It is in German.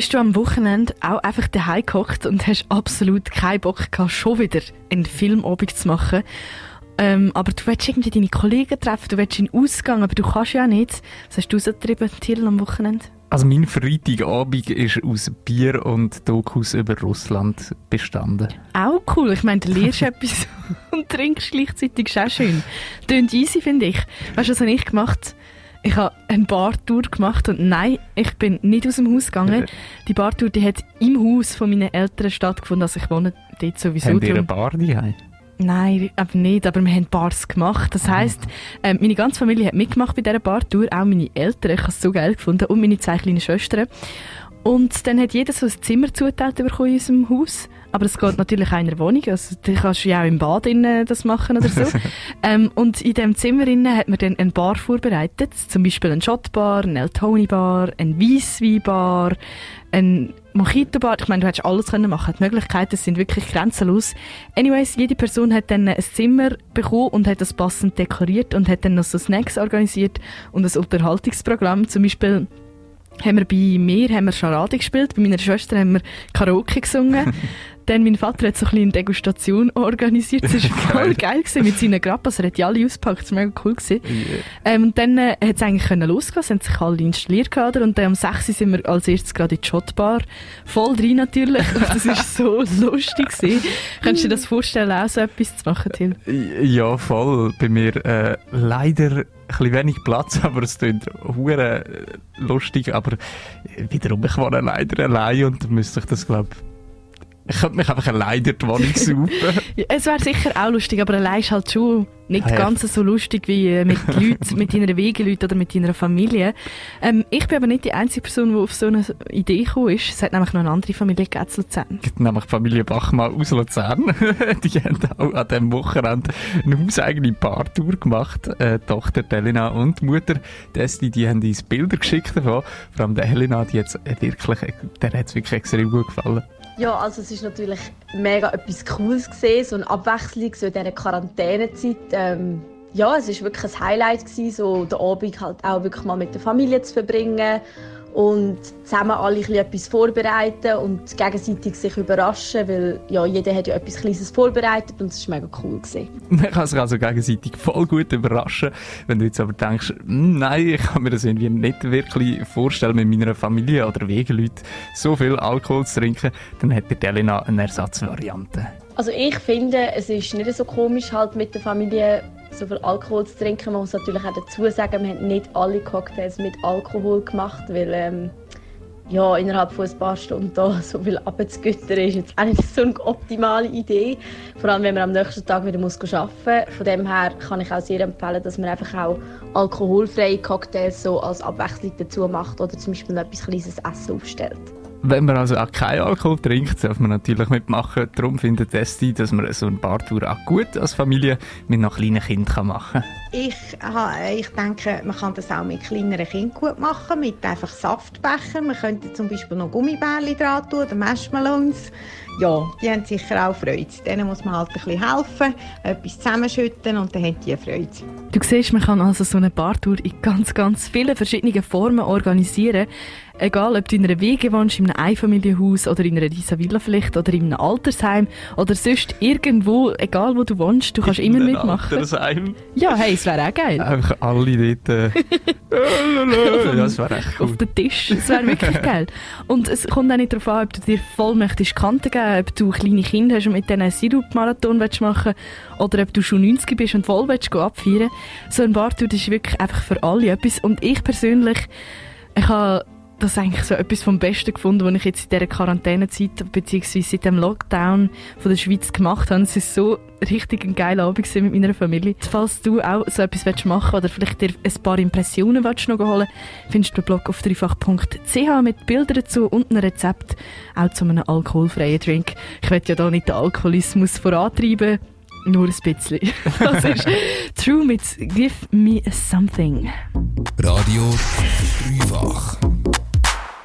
Bist du am Wochenende auch einfach daheim gehockt und hast absolut keinen Bock gehabt, schon wieder einen Filmabend zu machen? Ähm, aber du willst irgendwie deine Kollegen treffen, du willst in den Ausgang, aber du kannst ja nicht. Was hast du so getrieben, Thiel, am Wochenende? Also mein Freitagabend ist aus Bier und Dokus über Russland bestanden. Auch cool. Ich meine, du lernst etwas und trinkst gleichzeitig. Ist auch schön. Tönt easy, finde ich. Weißt du, was habe ich gemacht? Ich habe eine Bartour gemacht und nein, ich bin nicht aus dem Haus gegangen. Die Bartour, die hat im Haus von meinen Eltern stattgefunden, also ich wohne dort sowieso. Haben die eine Bar daheim? Nein, aber nicht, aber wir haben Bars gemacht. Das heisst, ähm, meine ganze Familie hat mitgemacht bei dieser Bartour, auch meine Eltern, ich habe es so geil gefunden, und meine zwei kleinen Schwestern. Und dann hat jeder so ein Zimmer zugeteilt bekommen in unserem Haus. Aber es geht natürlich auch in einer Wohnung. Also, du kannst ja auch im Bad innen das machen oder so. ähm, und in diesem Zimmer innen hat man dann eine Bar vorbereitet. Zum Beispiel eine Shotbar, eine El Tony Bar, eine Weissweinbar, ein Mojito-Bar. Ich meine, du hättest alles können machen. Die Möglichkeiten sind wirklich grenzenlos. Anyways, jede Person hat dann ein Zimmer bekommen und hat das passend dekoriert und hat dann noch so Snacks organisiert und ein Unterhaltungsprogramm. Zum Beispiel haben wir bei mir haben wir Charade gespielt, bei meiner Schwester haben wir Karaoke gesungen. Dann mein Vater hat so ein eine Degustation organisiert. Das war voll geil gewesen, mit seinen Grappas. Er hat die alle ausgepackt. Das war mega cool. Gewesen. Yeah. Ähm, und dann äh, hat es eigentlich können losgehen. Es haben sich alle installiert gehabt. Und dann um 6 Uhr sind wir als erstes gerade in die Shotbar. Voll drin natürlich. Und das war so lustig gewesen. Könntest du dir das vorstellen, auch so etwas zu machen, Till? Ja, voll. Bei mir äh, leider ein wenig Platz, aber es klingt hure lustig, aber wiederum, ich war leider allein und müsste ich das, glaube ich könnte mich einfach allein durch die Wohnung saufen. es wäre sicher auch lustig, aber allein ist halt schon nicht ja. ganz so lustig wie äh, mit Leuten, mit deiner Wegeleuten oder mit deiner Familie. Ähm, ich bin aber nicht die einzige Person, die auf so eine Idee gekommen ist. Es hat nämlich noch eine andere Familie gegeben in Luzern. Es gibt nämlich die Familie Bachmann aus Luzern. die haben auch an diesem Wochenende eine hauseigene Paartour gemacht. Äh, Tochter Elena und Mutter Desti, die haben uns Bilder geschickt davon. Vor allem die wirklich, der hat es wirklich extrem gut gefallen. Ja, also es ist natürlich mega etwas Cooles gesehen, so eine Abwechslung so in dieser Quarantänezeit. Ähm, ja, es ist wirklich ein Highlight gewesen, so den Abend halt auch wirklich mal mit der Familie zu verbringen und zusammen alle etwas vorbereiten und gegenseitig sich überraschen, weil ja, jeder hat ja etwas Kleines vorbereitet und es war mega cool. Gewesen. Man kann sich also gegenseitig voll gut überraschen. Wenn du jetzt aber denkst, hm, nein, ich kann mir das irgendwie nicht wirklich vorstellen, mit meiner Familie oder Wegeleuten so viel Alkohol zu trinken, dann hat der Elena eine Ersatzvariante. Also ich finde, es ist nicht so komisch, halt mit der Familie so viel Alkohol zu trinken. Man muss natürlich auch dazu sagen, wir haben nicht alle Cocktails mit Alkohol gemacht, weil ähm, ja, innerhalb von ein paar Stunden da so viel abzugüttern ist jetzt auch nicht so eine optimale Idee. Vor allem, wenn man am nächsten Tag wieder muss arbeiten muss. Von dem her kann ich auch sehr empfehlen, dass man einfach auch alkoholfreie Cocktails so als Abwechslung dazu macht oder zum Beispiel noch etwas kleines Essen aufstellt. Wenn man also auch keinen Alkohol trinkt, darf man natürlich mitmachen. Darum findet Esti, dass man so eine Bartour auch gut als Familie mit noch kleinen Kindern machen kann. Ich, ich denke, man kann das auch mit kleineren Kindern gut machen, mit einfach Saftbechern. Man könnte zum Beispiel noch Gummibärchen dran tun oder Marshmallows. Ja, die haben sicher auch Freude. Denen muss man halt ein bisschen helfen, etwas zusammenschütten und dann haben die Freude. Du siehst, man kann also so eine Bartour in ganz, ganz vielen verschiedenen Formen organisieren. Egal, ob du in einer Wege wohnst, in einem Einfamilienhaus oder in einer Risa Villa vielleicht oder in einem Altersheim oder sonst irgendwo, egal wo du wohnst, du kannst in immer mitmachen. Altersheim? Ja, hey, es wäre auch geil. Einfach alle dort. Äh, ja, das wäre echt cool. Auf den Tisch, das wäre wirklich geil. Und es kommt auch nicht darauf an, ob du dir voll möchtest Kanten geben, ob du kleine Kinder hast und mit denen einen Sirup-Marathon machen oder ob du schon 90 bist und voll willst abfeiern. So ein Bartour ist wirklich einfach für alle etwas. Und ich persönlich, ich habe das eigentlich so etwas vom Besten gefunden, was ich jetzt in dieser Quarantänezeit beziehungsweise seit dem Lockdown von der Schweiz gemacht habe. Es ist so richtig ein geiler Abend mit meiner Familie. Falls du auch so etwas machen willst oder vielleicht dir ein paar Impressionen willst noch holen findest du den Blog auf dreifach.ch mit Bildern dazu und einem Rezept auch zu einem alkoholfreien Drink. Ich will ja da nicht den Alkoholismus vorantreiben, nur ein bisschen. Das ist True mit Give Me Something. Radio Dreifach.